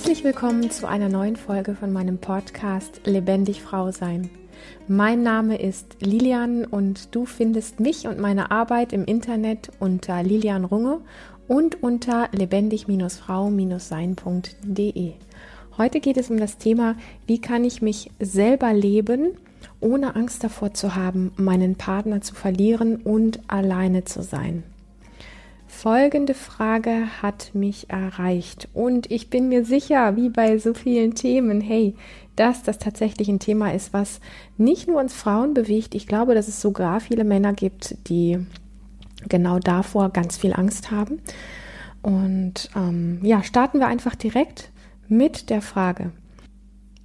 Herzlich willkommen zu einer neuen Folge von meinem Podcast Lebendig Frau Sein. Mein Name ist Lilian und du findest mich und meine Arbeit im Internet unter Lilian Runge und unter lebendig-frau-sein.de. Heute geht es um das Thema, wie kann ich mich selber leben, ohne Angst davor zu haben, meinen Partner zu verlieren und alleine zu sein. Folgende Frage hat mich erreicht und ich bin mir sicher, wie bei so vielen Themen, hey, dass das tatsächlich ein Thema ist, was nicht nur uns Frauen bewegt. Ich glaube, dass es sogar viele Männer gibt, die genau davor ganz viel Angst haben. Und ähm, ja, starten wir einfach direkt mit der Frage.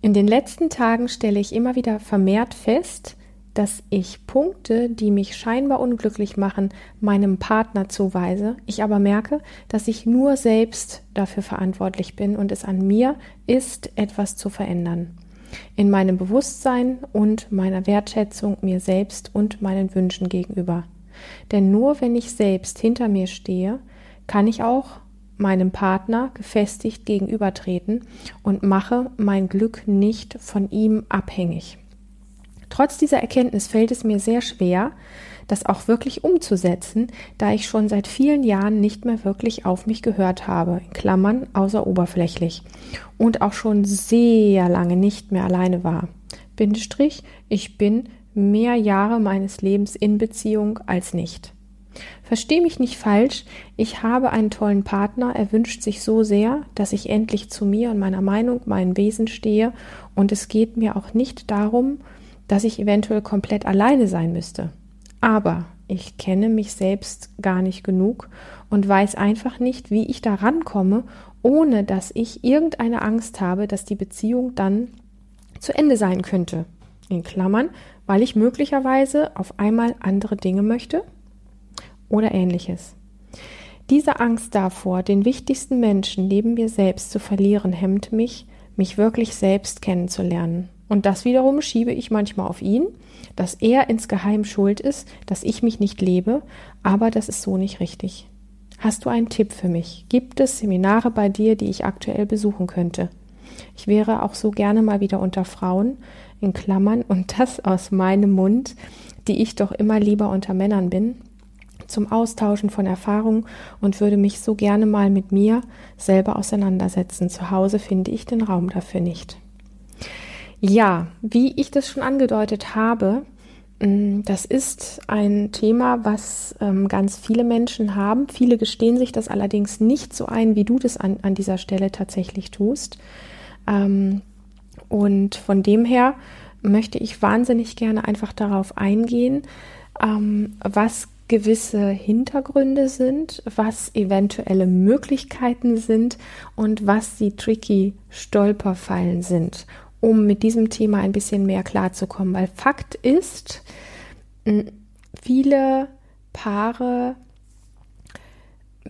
In den letzten Tagen stelle ich immer wieder vermehrt fest, dass ich Punkte, die mich scheinbar unglücklich machen, meinem Partner zuweise, ich aber merke, dass ich nur selbst dafür verantwortlich bin und es an mir ist, etwas zu verändern. In meinem Bewusstsein und meiner Wertschätzung mir selbst und meinen Wünschen gegenüber. Denn nur wenn ich selbst hinter mir stehe, kann ich auch meinem Partner gefestigt gegenübertreten und mache mein Glück nicht von ihm abhängig. Trotz dieser Erkenntnis fällt es mir sehr schwer, das auch wirklich umzusetzen, da ich schon seit vielen Jahren nicht mehr wirklich auf mich gehört habe, in Klammern außer oberflächlich, und auch schon sehr lange nicht mehr alleine war. Bindestrich, ich bin mehr Jahre meines Lebens in Beziehung als nicht. Versteh mich nicht falsch, ich habe einen tollen Partner, er wünscht sich so sehr, dass ich endlich zu mir und meiner Meinung, meinem Wesen stehe, und es geht mir auch nicht darum, dass ich eventuell komplett alleine sein müsste. Aber ich kenne mich selbst gar nicht genug und weiß einfach nicht, wie ich da rankomme, ohne dass ich irgendeine Angst habe, dass die Beziehung dann zu Ende sein könnte. In Klammern, weil ich möglicherweise auf einmal andere Dinge möchte oder ähnliches. Diese Angst davor, den wichtigsten Menschen neben mir selbst zu verlieren, hemmt mich, mich wirklich selbst kennenzulernen. Und das wiederum schiebe ich manchmal auf ihn, dass er insgeheim schuld ist, dass ich mich nicht lebe, aber das ist so nicht richtig. Hast du einen Tipp für mich? Gibt es Seminare bei dir, die ich aktuell besuchen könnte? Ich wäre auch so gerne mal wieder unter Frauen, in Klammern, und das aus meinem Mund, die ich doch immer lieber unter Männern bin, zum Austauschen von Erfahrungen und würde mich so gerne mal mit mir selber auseinandersetzen. Zu Hause finde ich den Raum dafür nicht. Ja, wie ich das schon angedeutet habe, mm, das ist ein Thema, was ähm, ganz viele Menschen haben. Viele gestehen sich das allerdings nicht so ein, wie du das an, an dieser Stelle tatsächlich tust. Ähm, und von dem her möchte ich wahnsinnig gerne einfach darauf eingehen, ähm, was gewisse Hintergründe sind, was eventuelle Möglichkeiten sind und was die tricky Stolperfallen sind um mit diesem Thema ein bisschen mehr klarzukommen. Weil Fakt ist, viele Paare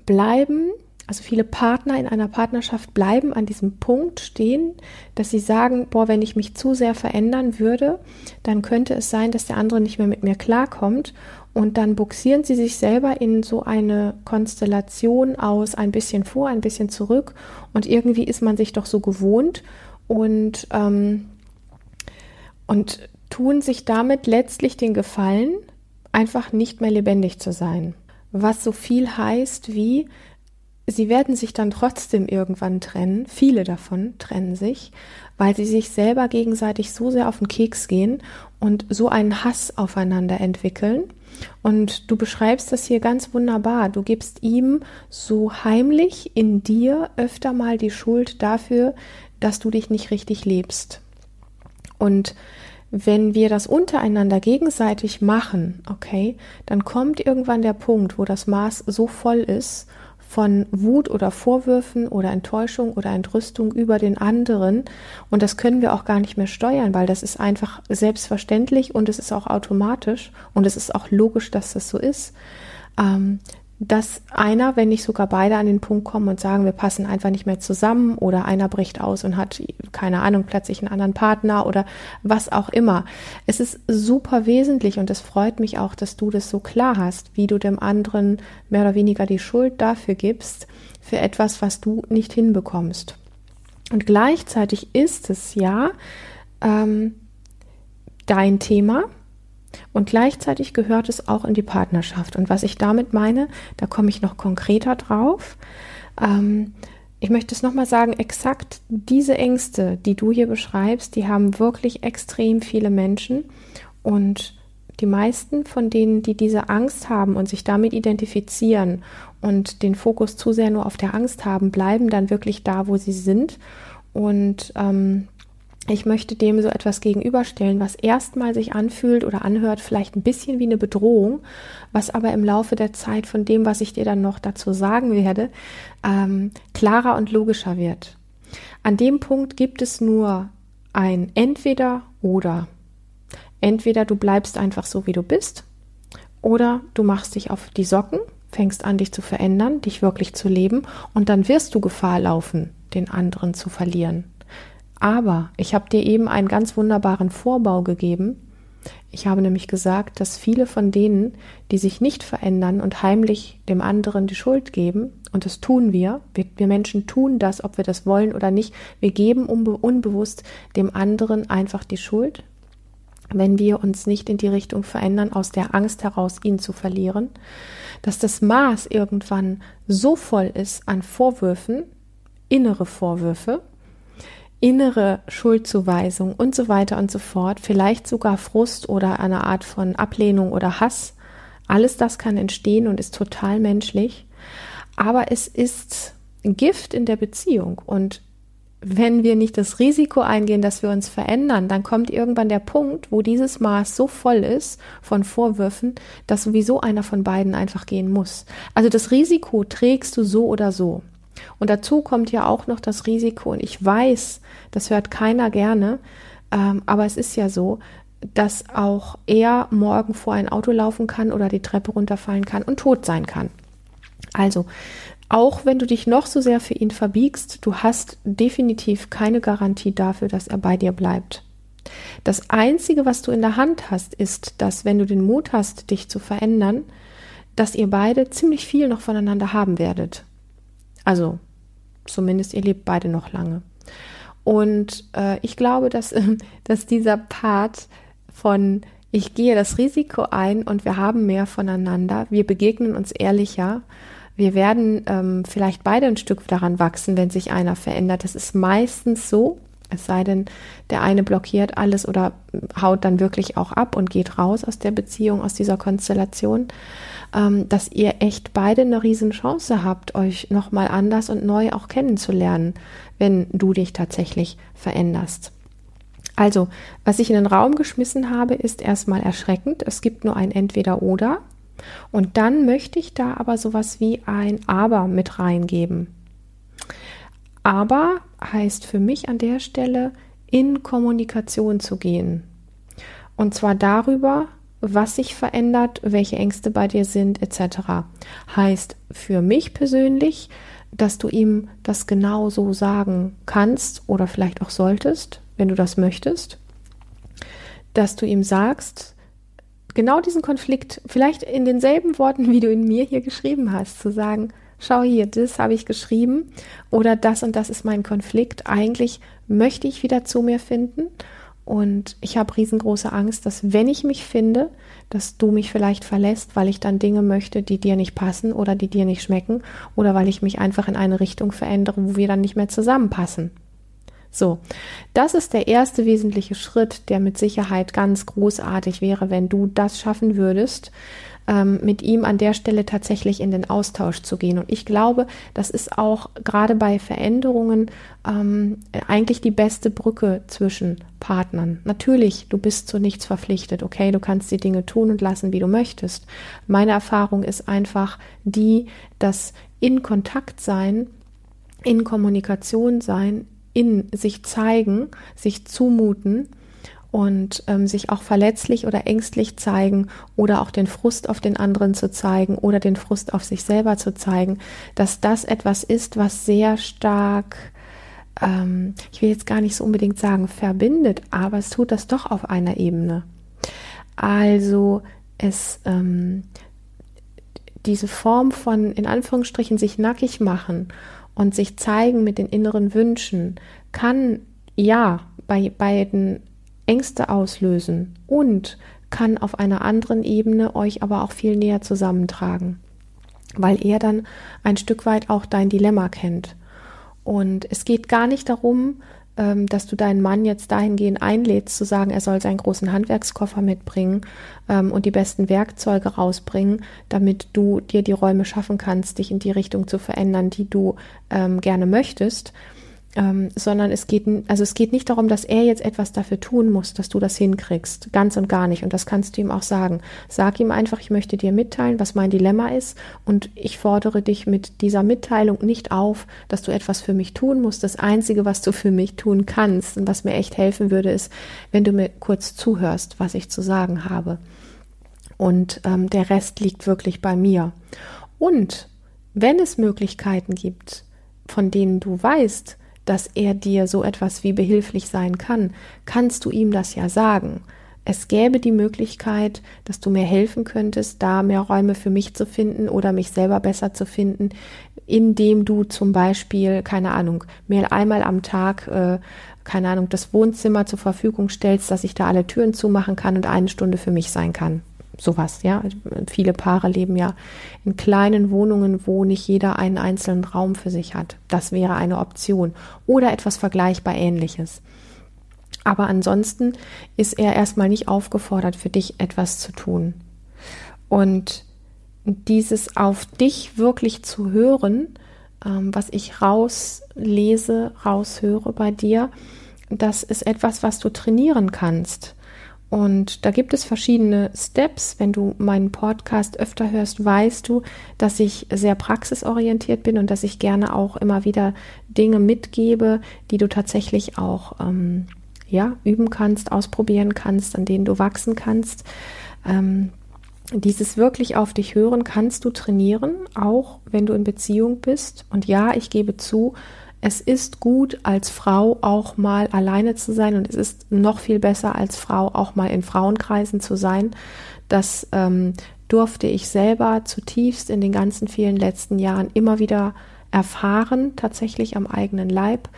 bleiben, also viele Partner in einer Partnerschaft bleiben an diesem Punkt stehen, dass sie sagen, boah, wenn ich mich zu sehr verändern würde, dann könnte es sein, dass der andere nicht mehr mit mir klarkommt. Und dann buxieren sie sich selber in so eine Konstellation aus, ein bisschen vor, ein bisschen zurück. Und irgendwie ist man sich doch so gewohnt und, ähm, und tun sich damit letztlich den Gefallen, einfach nicht mehr lebendig zu sein. Was so viel heißt wie, sie werden sich dann trotzdem irgendwann trennen, viele davon trennen sich, weil sie sich selber gegenseitig so sehr auf den Keks gehen und so einen Hass aufeinander entwickeln. Und du beschreibst das hier ganz wunderbar. Du gibst ihm so heimlich in dir öfter mal die Schuld dafür, dass du dich nicht richtig lebst. Und wenn wir das untereinander gegenseitig machen, okay, dann kommt irgendwann der Punkt, wo das Maß so voll ist von Wut oder Vorwürfen oder Enttäuschung oder Entrüstung über den anderen. Und das können wir auch gar nicht mehr steuern, weil das ist einfach selbstverständlich und es ist auch automatisch und es ist auch logisch, dass das so ist. Ähm, dass einer, wenn nicht sogar beide an den Punkt kommen und sagen, wir passen einfach nicht mehr zusammen oder einer bricht aus und hat, keine Ahnung, plötzlich einen anderen Partner oder was auch immer. Es ist super wesentlich und es freut mich auch, dass du das so klar hast, wie du dem anderen mehr oder weniger die Schuld dafür gibst, für etwas, was du nicht hinbekommst. Und gleichzeitig ist es ja ähm, dein Thema und gleichzeitig gehört es auch in die Partnerschaft. Und was ich damit meine, da komme ich noch konkreter drauf. Ähm, ich möchte es nochmal sagen, exakt diese Ängste, die du hier beschreibst, die haben wirklich extrem viele Menschen. Und die meisten von denen, die diese Angst haben und sich damit identifizieren und den Fokus zu sehr nur auf der Angst haben, bleiben dann wirklich da, wo sie sind. Und ähm, ich möchte dem so etwas gegenüberstellen, was erstmal sich anfühlt oder anhört, vielleicht ein bisschen wie eine Bedrohung, was aber im Laufe der Zeit von dem, was ich dir dann noch dazu sagen werde, ähm, klarer und logischer wird. An dem Punkt gibt es nur ein Entweder oder. Entweder du bleibst einfach so, wie du bist, oder du machst dich auf die Socken, fängst an, dich zu verändern, dich wirklich zu leben, und dann wirst du Gefahr laufen, den anderen zu verlieren. Aber ich habe dir eben einen ganz wunderbaren Vorbau gegeben. Ich habe nämlich gesagt, dass viele von denen, die sich nicht verändern und heimlich dem anderen die Schuld geben, und das tun wir, wir, wir Menschen tun das, ob wir das wollen oder nicht, wir geben unbe unbewusst dem anderen einfach die Schuld, wenn wir uns nicht in die Richtung verändern, aus der Angst heraus, ihn zu verlieren, dass das Maß irgendwann so voll ist an Vorwürfen, innere Vorwürfe, innere Schuldzuweisung und so weiter und so fort, vielleicht sogar Frust oder eine Art von Ablehnung oder Hass. Alles das kann entstehen und ist total menschlich. Aber es ist Gift in der Beziehung und wenn wir nicht das Risiko eingehen, dass wir uns verändern, dann kommt irgendwann der Punkt, wo dieses Maß so voll ist von Vorwürfen, dass sowieso einer von beiden einfach gehen muss. Also das Risiko trägst du so oder so. Und dazu kommt ja auch noch das Risiko, und ich weiß, das hört keiner gerne, ähm, aber es ist ja so, dass auch er morgen vor ein Auto laufen kann oder die Treppe runterfallen kann und tot sein kann. Also, auch wenn du dich noch so sehr für ihn verbiegst, du hast definitiv keine Garantie dafür, dass er bei dir bleibt. Das Einzige, was du in der Hand hast, ist, dass wenn du den Mut hast, dich zu verändern, dass ihr beide ziemlich viel noch voneinander haben werdet. Also zumindest ihr lebt beide noch lange. Und äh, ich glaube, dass, dass dieser Part von ich gehe das Risiko ein und wir haben mehr voneinander, wir begegnen uns ehrlicher, wir werden ähm, vielleicht beide ein Stück daran wachsen, wenn sich einer verändert. Das ist meistens so, es sei denn, der eine blockiert alles oder haut dann wirklich auch ab und geht raus aus der Beziehung, aus dieser Konstellation ähm, dass ihr echt beide eine Riesenchance habt, euch nochmal anders und neu auch kennenzulernen, wenn du dich tatsächlich veränderst. Also, was ich in den Raum geschmissen habe, ist erstmal erschreckend. Es gibt nur ein Entweder-Oder. Und dann möchte ich da aber sowas wie ein Aber mit reingeben. Aber heißt für mich an der Stelle, in Kommunikation zu gehen. Und zwar darüber, was sich verändert, welche Ängste bei dir sind, etc. Heißt für mich persönlich, dass du ihm das genau so sagen kannst oder vielleicht auch solltest, wenn du das möchtest, dass du ihm sagst, genau diesen Konflikt, vielleicht in denselben Worten, wie du in mir hier geschrieben hast, zu sagen, schau hier, das habe ich geschrieben oder das und das ist mein Konflikt. Eigentlich möchte ich wieder zu mir finden und ich habe riesengroße Angst, dass wenn ich mich finde, dass du mich vielleicht verlässt, weil ich dann Dinge möchte, die dir nicht passen oder die dir nicht schmecken oder weil ich mich einfach in eine Richtung verändere, wo wir dann nicht mehr zusammenpassen. So, das ist der erste wesentliche Schritt, der mit Sicherheit ganz großartig wäre, wenn du das schaffen würdest, ähm, mit ihm an der Stelle tatsächlich in den Austausch zu gehen. Und ich glaube, das ist auch gerade bei Veränderungen ähm, eigentlich die beste Brücke zwischen Partnern. Natürlich, du bist zu nichts verpflichtet, okay, du kannst die Dinge tun und lassen, wie du möchtest. Meine Erfahrung ist einfach die, dass in Kontakt sein, in Kommunikation sein, in sich zeigen, sich zumuten, und ähm, sich auch verletzlich oder ängstlich zeigen oder auch den Frust auf den anderen zu zeigen oder den Frust auf sich selber zu zeigen, dass das etwas ist, was sehr stark, ähm, ich will jetzt gar nicht so unbedingt sagen verbindet, aber es tut das doch auf einer Ebene. Also es ähm, diese Form von in Anführungsstrichen sich nackig machen und sich zeigen mit den inneren Wünschen kann ja bei beiden Ängste auslösen und kann auf einer anderen Ebene euch aber auch viel näher zusammentragen, weil er dann ein Stück weit auch dein Dilemma kennt. Und es geht gar nicht darum, ähm, dass du deinen Mann jetzt dahingehend einlädst, zu sagen, er soll seinen großen Handwerkskoffer mitbringen ähm, und die besten Werkzeuge rausbringen, damit du dir die Räume schaffen kannst, dich in die Richtung zu verändern, die du ähm, gerne möchtest, ähm, sondern es geht, also es geht nicht darum, dass er jetzt etwas dafür tun muss, dass du das hinkriegst. Ganz und gar nicht. Und das kannst du ihm auch sagen. Sag ihm einfach, ich möchte dir mitteilen, was mein Dilemma ist. Und ich fordere dich mit dieser Mitteilung nicht auf, dass du etwas für mich tun musst. Das Einzige, was du für mich tun kannst und was mir echt helfen würde, ist, wenn du mir kurz zuhörst, was ich zu sagen habe. Und ähm, der Rest liegt wirklich bei mir. Und wenn es Möglichkeiten gibt, von denen du weißt, dass er dir so etwas wie behilflich sein kann, kannst du ihm das ja sagen. Es gäbe die Möglichkeit, dass du mir helfen könntest, da mehr Räume für mich zu finden oder mich selber besser zu finden, indem du zum Beispiel, keine Ahnung, mir einmal am Tag, äh, keine Ahnung, das Wohnzimmer zur Verfügung stellst, dass ich da alle Türen zumachen kann und eine Stunde für mich sein kann sowas, ja. Viele Paare leben ja in kleinen Wohnungen, wo nicht jeder einen einzelnen Raum für sich hat. Das wäre eine Option. Oder etwas vergleichbar ähnliches. Aber ansonsten ist er erstmal nicht aufgefordert, für dich etwas zu tun. Und dieses auf dich wirklich zu hören, ähm, was ich rauslese, raushöre bei dir, das ist etwas, was du trainieren kannst. Und da gibt es verschiedene Steps. Wenn du meinen Podcast öfter hörst, weißt du, dass ich sehr praxisorientiert bin und dass ich gerne auch immer wieder Dinge mitgebe, die du tatsächlich auch ähm, ja, üben kannst, ausprobieren kannst, an denen du wachsen kannst. Ähm, dieses wirklich auf dich hören kannst du trainieren, auch wenn du in Beziehung bist. Und ja, ich gebe zu, es ist gut, als Frau auch mal alleine zu sein und es ist noch viel besser, als Frau auch mal in Frauenkreisen zu sein. Das ähm, durfte ich selber zutiefst in den ganzen vielen letzten Jahren immer wieder erfahren, tatsächlich am eigenen Leib,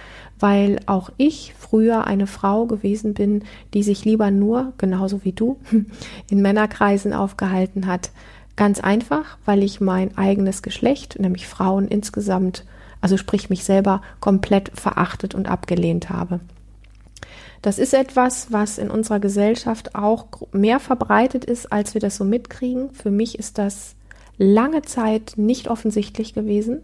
weil auch ich früher eine Frau gewesen bin, die sich lieber nur, genauso wie du, in Männerkreisen aufgehalten hat. Ganz einfach, weil ich mein eigenes Geschlecht, nämlich Frauen insgesamt, also sprich mich selber komplett verachtet und abgelehnt habe. Das ist etwas, was in unserer Gesellschaft auch mehr verbreitet ist, als wir das so mitkriegen. Für mich ist das lange Zeit nicht offensichtlich gewesen.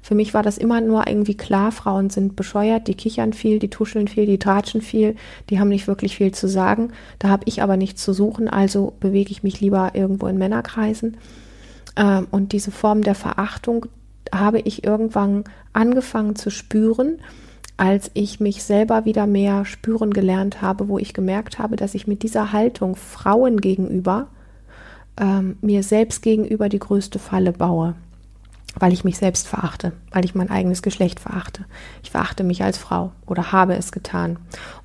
Für mich war das immer nur irgendwie klar, Frauen sind bescheuert, die kichern viel, die tuscheln viel, die tratschen viel, die haben nicht wirklich viel zu sagen. Da habe ich aber nichts zu suchen, also bewege ich mich lieber irgendwo in Männerkreisen. Ähm, und diese Form der Verachtung, habe ich irgendwann angefangen zu spüren, als ich mich selber wieder mehr spüren gelernt habe, wo ich gemerkt habe, dass ich mit dieser Haltung Frauen gegenüber ähm, mir selbst gegenüber die größte Falle baue weil ich mich selbst verachte, weil ich mein eigenes Geschlecht verachte. Ich verachte mich als Frau oder habe es getan.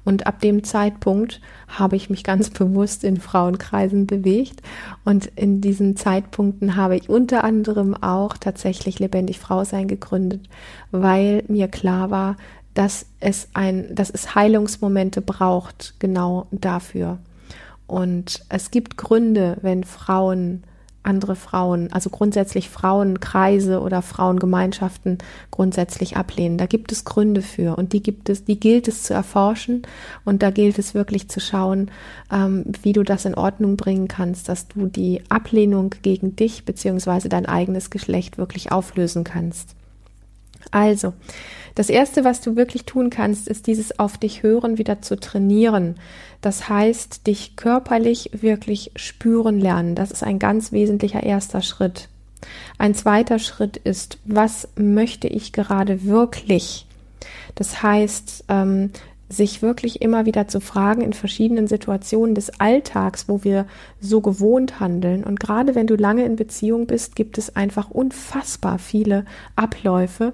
Und ab dem Zeitpunkt habe ich mich ganz bewusst in Frauenkreisen bewegt. Und in diesen Zeitpunkten habe ich unter anderem auch tatsächlich lebendig Frau sein gegründet, weil mir klar war, dass es ein, dass es Heilungsmomente braucht, genau dafür. Und es gibt Gründe, wenn Frauen andere Frauen, also grundsätzlich Frauenkreise oder Frauengemeinschaften grundsätzlich ablehnen. Da gibt es Gründe für und die gibt es, die gilt es zu erforschen und da gilt es wirklich zu schauen, ähm, wie du das in Ordnung bringen kannst, dass du die Ablehnung gegen dich beziehungsweise dein eigenes Geschlecht wirklich auflösen kannst. Also, das erste, was du wirklich tun kannst, ist dieses auf dich hören wieder zu trainieren. Das heißt, dich körperlich wirklich spüren lernen. Das ist ein ganz wesentlicher erster Schritt. Ein zweiter Schritt ist, was möchte ich gerade wirklich? Das heißt, ähm, sich wirklich immer wieder zu fragen in verschiedenen Situationen des Alltags, wo wir so gewohnt handeln. Und gerade wenn du lange in Beziehung bist, gibt es einfach unfassbar viele Abläufe,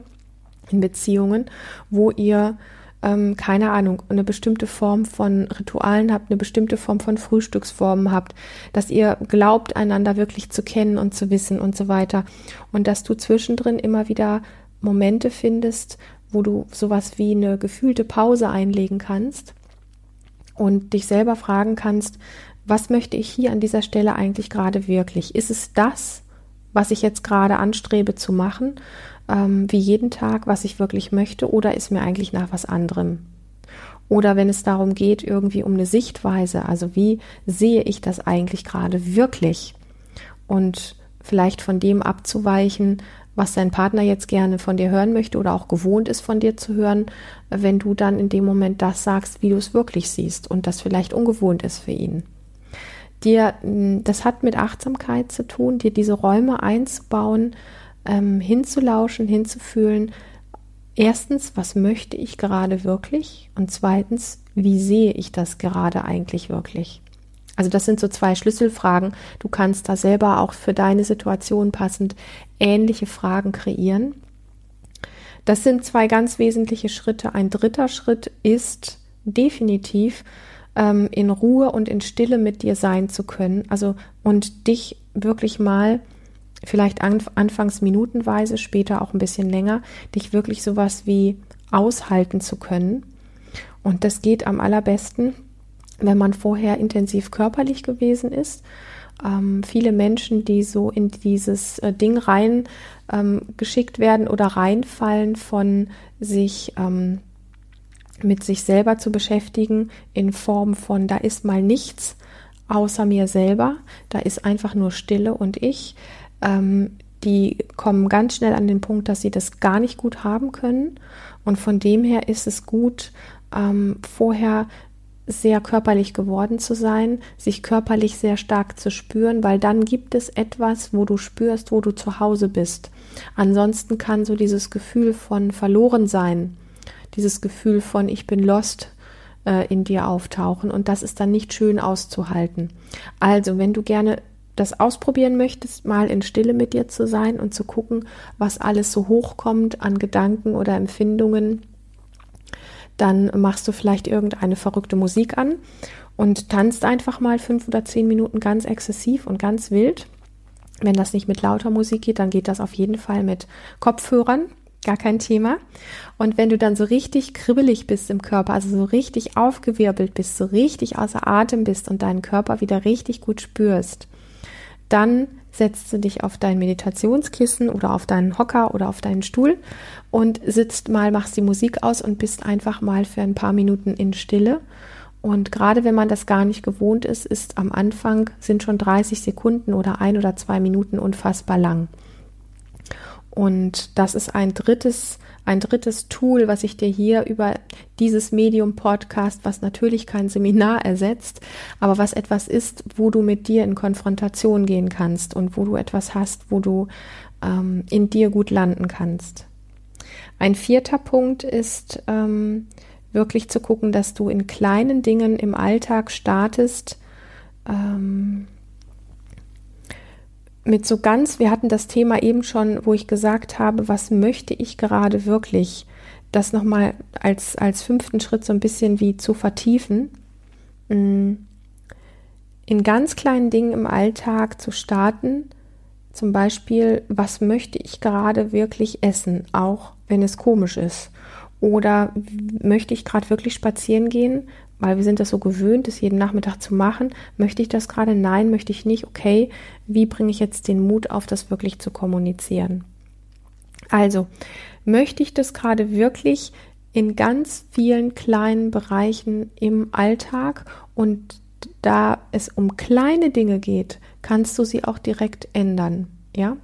in Beziehungen, wo ihr ähm, keine Ahnung, eine bestimmte Form von Ritualen habt, eine bestimmte Form von Frühstücksformen habt, dass ihr glaubt, einander wirklich zu kennen und zu wissen und so weiter. Und dass du zwischendrin immer wieder Momente findest, wo du sowas wie eine gefühlte Pause einlegen kannst und dich selber fragen kannst, was möchte ich hier an dieser Stelle eigentlich gerade wirklich? Ist es das, was ich jetzt gerade anstrebe zu machen, ähm, wie jeden Tag, was ich wirklich möchte, oder ist mir eigentlich nach was anderem? Oder wenn es darum geht, irgendwie um eine Sichtweise, also wie sehe ich das eigentlich gerade wirklich? Und vielleicht von dem abzuweichen, was dein Partner jetzt gerne von dir hören möchte oder auch gewohnt ist von dir zu hören, wenn du dann in dem Moment das sagst, wie du es wirklich siehst und das vielleicht ungewohnt ist für ihn. Dir, hm, das hat mit Achtsamkeit zu tun, dir diese Räume einzubauen, ähm, hinzulauschen, hinzufühlen. Erstens, was möchte ich gerade wirklich? Und zweitens, wie sehe ich das gerade eigentlich wirklich? Also das sind so zwei Schlüsselfragen. Du kannst da selber auch für deine Situation passend ähnliche Fragen kreieren. Das sind zwei ganz wesentliche Schritte. Ein dritter Schritt ist definitiv ähm, in Ruhe und in Stille mit dir sein zu können. Also und dich wirklich mal vielleicht an, anfangs minutenweise, später auch ein bisschen länger, dich wirklich sowas wie aushalten zu können. Und das geht am allerbesten, wenn man vorher intensiv körperlich gewesen ist. Ähm, viele Menschen, die so in dieses äh, Ding rein ähm, geschickt werden oder reinfallen von sich ähm, mit sich selber zu beschäftigen in Form von da ist mal nichts außer mir selber, da ist einfach nur Stille und ich. Ähm, die kommen ganz schnell an den Punkt, dass sie das gar nicht gut haben können. Und von dem her ist es gut, ähm, vorher sehr körperlich geworden zu sein, sich körperlich sehr stark zu spüren, weil dann gibt es etwas, wo du spürst, wo du zu Hause bist. Ansonsten kann so dieses Gefühl von verloren sein, dieses Gefühl von ich bin lost äh, in dir auftauchen und das ist dann nicht schön auszuhalten. Also, wenn du gerne das ausprobieren möchtest, mal in Stille mit dir zu sein und zu gucken, was alles so hochkommt an Gedanken oder Empfindungen, dann machst du vielleicht irgendeine verrückte Musik an und tanzt einfach mal fünf oder zehn Minuten ganz exzessiv und ganz wild. Wenn das nicht mit lauter Musik geht, dann geht das auf jeden Fall mit Kopfhörern. Gar kein Thema. Und wenn du dann so richtig kribbelig bist im Körper, also so richtig aufgewirbelt bist, so richtig außer Atem bist und deinen Körper wieder richtig gut spürst, dann setzt du dich auf dein Meditationskissen oder auf deinen Hocker oder auf deinen Stuhl und sitzt mal, machst die Musik aus und bist einfach mal für ein paar Minuten in Stille. Und gerade wenn man das gar nicht gewohnt ist, ist am Anfang sind schon 30 Sekunden oder ein oder zwei Minuten unfassbar lang. Und das ist ein drittes ein drittes Tool, was ich dir hier über dieses Medium Podcast, was natürlich kein Seminar ersetzt, aber was etwas ist, wo du mit dir in Konfrontation gehen kannst und wo du etwas hast, wo du ähm, in dir gut landen kannst. Ein vierter Punkt ist ähm, wirklich zu gucken, dass du in kleinen Dingen im Alltag startest, ähm, mit so ganz, wir hatten das Thema eben schon, wo ich gesagt habe, was möchte ich gerade wirklich, das nochmal als, als fünften Schritt so ein bisschen wie zu vertiefen. Mm. In ganz kleinen Dingen im Alltag zu starten, zum Beispiel, was möchte ich gerade wirklich essen, auch wenn es komisch ist? Oder möchte ich gerade wirklich spazieren gehen? Weil wir sind das so gewöhnt, es jeden Nachmittag zu machen. Möchte ich das gerade? Nein, möchte ich nicht. Okay, wie bringe ich jetzt den Mut auf, das wirklich zu kommunizieren? Also, möchte ich das gerade wirklich in ganz vielen kleinen Bereichen im Alltag und da es um kleine Dinge geht, kannst du sie auch direkt ändern. Ja?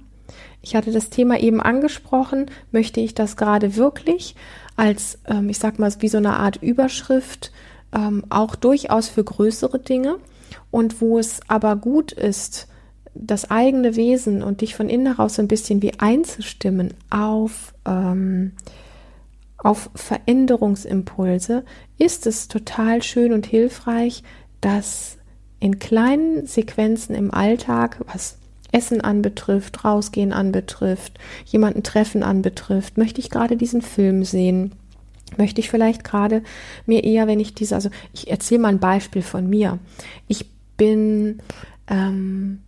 Ich hatte das Thema eben angesprochen. Möchte ich das gerade wirklich als, ähm, ich sag mal, wie so eine Art Überschrift ähm, auch durchaus für größere Dinge. Und wo es aber gut ist, das eigene Wesen und dich von innen heraus ein bisschen wie einzustimmen auf, ähm, auf Veränderungsimpulse, ist es total schön und hilfreich, dass in kleinen Sequenzen im Alltag, was Essen anbetrifft, rausgehen anbetrifft, jemanden treffen anbetrifft, möchte ich gerade diesen Film sehen, möchte ich vielleicht gerade mir eher, wenn ich diese, also ich erzähle mal ein Beispiel von mir. Ich bin, ähm,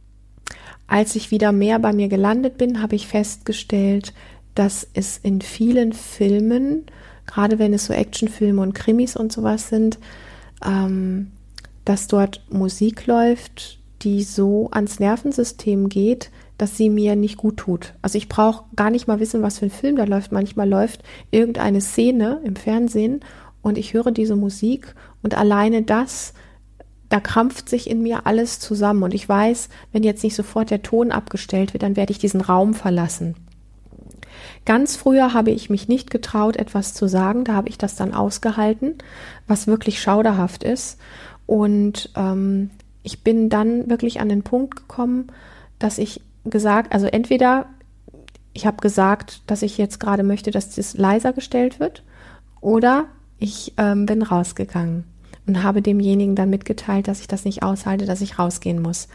als ich wieder mehr bei mir gelandet bin, habe ich festgestellt, dass es in vielen Filmen, gerade wenn es so Actionfilme und Krimis und sowas sind, ähm, dass dort Musik läuft, die so ans Nervensystem geht, dass sie mir nicht gut tut. Also ich brauche gar nicht mal wissen, was für ein Film da läuft. Manchmal läuft irgendeine Szene im Fernsehen und ich höre diese Musik und alleine das, da krampft sich in mir alles zusammen und ich weiß, wenn jetzt nicht sofort der Ton abgestellt wird, dann werde ich diesen Raum verlassen. Ganz früher habe ich mich nicht getraut, etwas zu sagen, da habe ich das dann ausgehalten, was wirklich schauderhaft ist. Und ähm, ich bin dann wirklich an den Punkt gekommen, dass ich gesagt, also entweder ich habe gesagt, dass ich jetzt gerade möchte, dass das leiser gestellt wird, oder ich ähm, bin rausgegangen und habe demjenigen dann mitgeteilt, dass ich das nicht aushalte, dass ich rausgehen muss.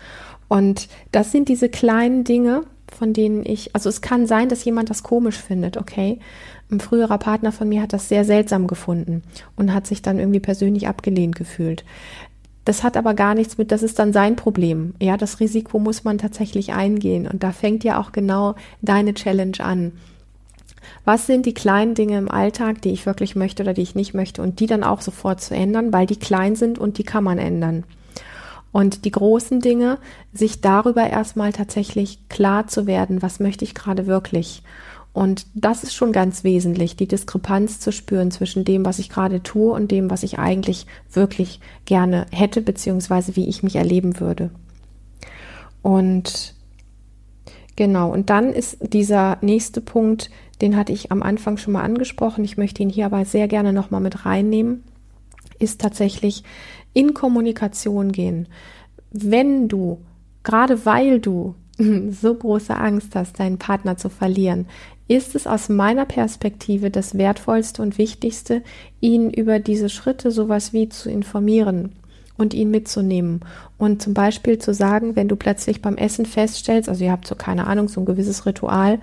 Und das sind diese kleinen Dinge, von denen ich, also es kann sein, dass jemand das komisch findet, okay. Ein früherer Partner von mir hat das sehr seltsam gefunden und hat sich dann irgendwie persönlich abgelehnt gefühlt. Das hat aber gar nichts mit, das ist dann sein Problem. Ja, das Risiko muss man tatsächlich eingehen. Und da fängt ja auch genau deine Challenge an. Was sind die kleinen Dinge im Alltag, die ich wirklich möchte oder die ich nicht möchte und die dann auch sofort zu ändern, weil die klein sind und die kann man ändern. Und die großen Dinge, sich darüber erstmal tatsächlich klar zu werden, was möchte ich gerade wirklich. Und das ist schon ganz wesentlich, die Diskrepanz zu spüren zwischen dem, was ich gerade tue und dem, was ich eigentlich wirklich gerne hätte, beziehungsweise wie ich mich erleben würde. Und genau, und dann ist dieser nächste Punkt, den hatte ich am Anfang schon mal angesprochen, ich möchte ihn hier aber sehr gerne nochmal mit reinnehmen, ist tatsächlich in Kommunikation gehen. Wenn du, gerade weil du so große Angst hast, deinen Partner zu verlieren, ist es aus meiner Perspektive das Wertvollste und Wichtigste, ihn über diese Schritte sowas wie zu informieren und ihn mitzunehmen. Und zum Beispiel zu sagen, wenn du plötzlich beim Essen feststellst, also ihr habt so keine Ahnung, so ein gewisses Ritual,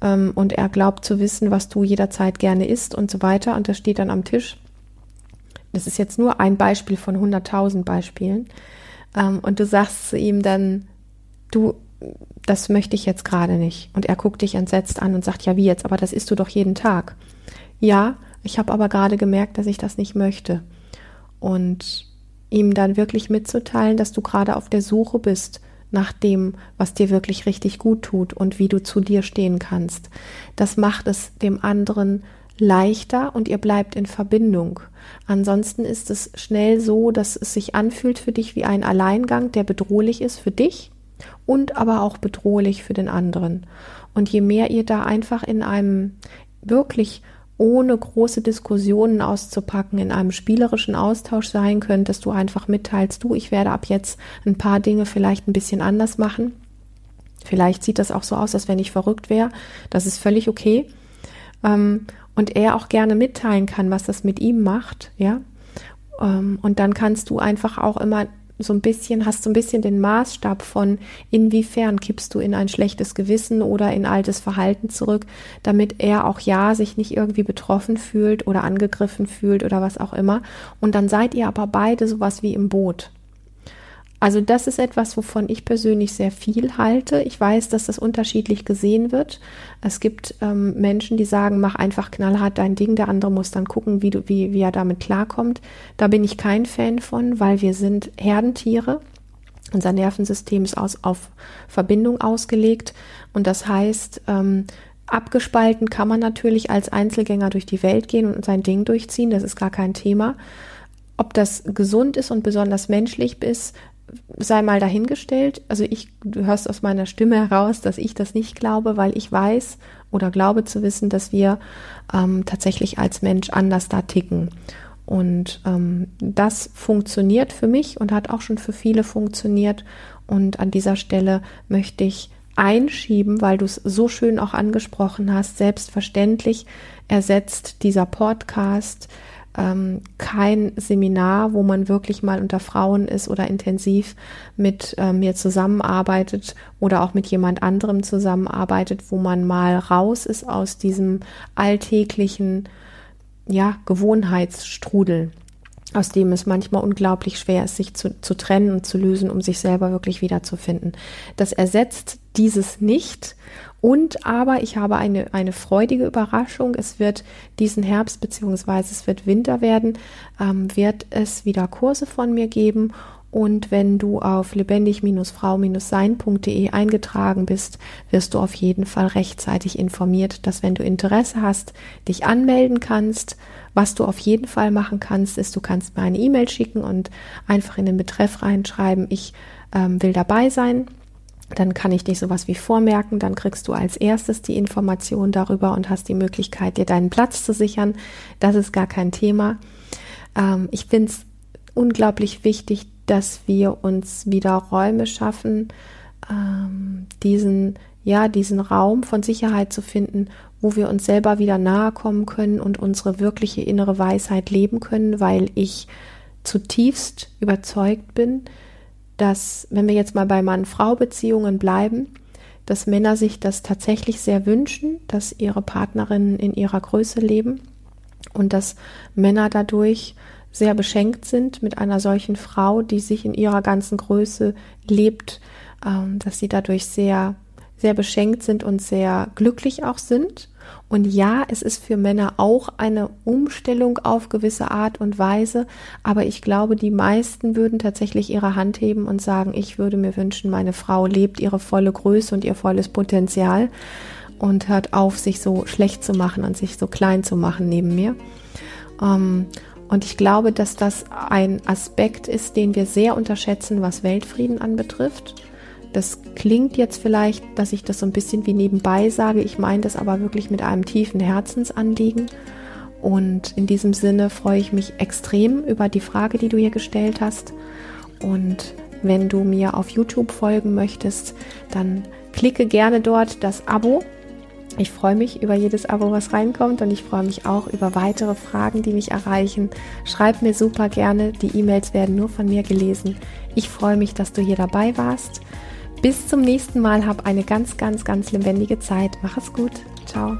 ähm, und er glaubt zu wissen, was du jederzeit gerne isst und so weiter, und das steht dann am Tisch, das ist jetzt nur ein Beispiel von 100.000 Beispielen, ähm, und du sagst zu ihm dann, du, das möchte ich jetzt gerade nicht. Und er guckt dich entsetzt an und sagt, ja, wie jetzt, aber das isst du doch jeden Tag. Ja, ich habe aber gerade gemerkt, dass ich das nicht möchte. Und ihm dann wirklich mitzuteilen, dass du gerade auf der Suche bist nach dem, was dir wirklich richtig gut tut und wie du zu dir stehen kannst. Das macht es dem anderen leichter und ihr bleibt in Verbindung. Ansonsten ist es schnell so, dass es sich anfühlt für dich wie ein Alleingang, der bedrohlich ist für dich und aber auch bedrohlich für den anderen. Und je mehr ihr da einfach in einem wirklich ohne große Diskussionen auszupacken, in einem spielerischen Austausch sein könnt, dass du einfach mitteilst, du, ich werde ab jetzt ein paar Dinge vielleicht ein bisschen anders machen. Vielleicht sieht das auch so aus, als wenn ich verrückt wäre. Das ist völlig okay. Ähm, und er auch gerne mitteilen kann, was das mit ihm macht, ja. Ähm, und dann kannst du einfach auch immer so ein bisschen, hast so ein bisschen den Maßstab von, inwiefern kippst du in ein schlechtes Gewissen oder in altes Verhalten zurück, damit er auch ja sich nicht irgendwie betroffen fühlt oder angegriffen fühlt oder was auch immer. Und dann seid ihr aber beide sowas wie im Boot. Also das ist etwas, wovon ich persönlich sehr viel halte. Ich weiß, dass das unterschiedlich gesehen wird. Es gibt ähm, Menschen, die sagen, mach einfach knallhart dein Ding, der andere muss dann gucken, wie, du, wie, wie er damit klarkommt. Da bin ich kein Fan von, weil wir sind Herdentiere. Unser Nervensystem ist aus, auf Verbindung ausgelegt und das heißt, ähm, abgespalten kann man natürlich als Einzelgänger durch die Welt gehen und sein Ding durchziehen, das ist gar kein Thema. Ob das gesund ist und besonders menschlich ist, sei mal dahingestellt. Also ich, du hörst aus meiner Stimme heraus, dass ich das nicht glaube, weil ich weiß oder glaube zu wissen, dass wir ähm, tatsächlich als Mensch anders da ticken. Und ähm, das funktioniert für mich und hat auch schon für viele funktioniert. Und an dieser Stelle möchte ich einschieben, weil du es so schön auch angesprochen hast. Selbstverständlich ersetzt dieser Podcast ähm, kein Seminar, wo man wirklich mal unter Frauen ist oder intensiv mit äh, mir zusammenarbeitet oder auch mit jemand anderem zusammenarbeitet, wo man mal raus ist aus diesem alltäglichen, ja, Gewohnheitsstrudel aus dem es manchmal unglaublich schwer ist, sich zu, zu trennen und zu lösen, um sich selber wirklich wiederzufinden. Das ersetzt dieses nicht Und aber ich habe eine, eine freudige Überraschung. Es wird diesen Herbst beziehungsweise es wird Winter werden, ähm, wird es wieder Kurse von mir geben und wenn du auf lebendig-frau-sein.de eingetragen bist, wirst du auf jeden Fall rechtzeitig informiert, dass wenn du Interesse hast, dich anmelden kannst. Was du auf jeden Fall machen kannst, ist, du kannst mir eine E-Mail schicken und einfach in den Betreff reinschreiben, ich ähm, will dabei sein. Dann kann ich dich sowas wie vormerken, dann kriegst du als erstes die Information darüber und hast die Möglichkeit, dir deinen Platz zu sichern. Das ist gar kein Thema. Ähm, ich finde es unglaublich wichtig, dass wir uns wieder Räume schaffen, ähm, diesen, ja, diesen Raum von Sicherheit zu finden, wo wir uns selber wieder nahe kommen können und unsere wirkliche innere Weisheit leben können, weil ich zutiefst überzeugt bin, dass, wenn wir jetzt mal bei Mann-Frau-Beziehungen bleiben, dass Männer sich das tatsächlich sehr wünschen, dass ihre Partnerinnen in ihrer Größe leben und dass Männer dadurch sehr beschenkt sind mit einer solchen Frau, die sich in ihrer ganzen Größe lebt, ähm, dass sie dadurch sehr, sehr beschenkt sind und sehr glücklich auch sind. Und ja, es ist für Männer auch eine Umstellung auf gewisse Art und Weise, aber ich glaube, die meisten würden tatsächlich ihre Hand heben und sagen, ich würde mir wünschen, meine Frau lebt ihre volle Größe und ihr volles Potenzial und hört auf, sich so schlecht zu machen und sich so klein zu machen neben mir. Ähm, und ich glaube, dass das ein Aspekt ist, den wir sehr unterschätzen, was Weltfrieden anbetrifft. Das klingt jetzt vielleicht, dass ich das so ein bisschen wie nebenbei sage. Ich meine das aber wirklich mit einem tiefen Herzensanliegen. Und in diesem Sinne freue ich mich extrem über die Frage, die du hier gestellt hast. Und wenn du mir auf YouTube folgen möchtest, dann klicke gerne dort das Abo ich freue mich über jedes Abo, was reinkommt und ich freue mich auch über weitere Fragen, die mich erreichen. Schreib mir super gerne, die E-Mails werden nur von mir gelesen. Ich freue mich, dass du hier dabei warst. Bis zum nächsten Mal, hab eine ganz, ganz, ganz lebendige Zeit. Mach es gut. Ciao.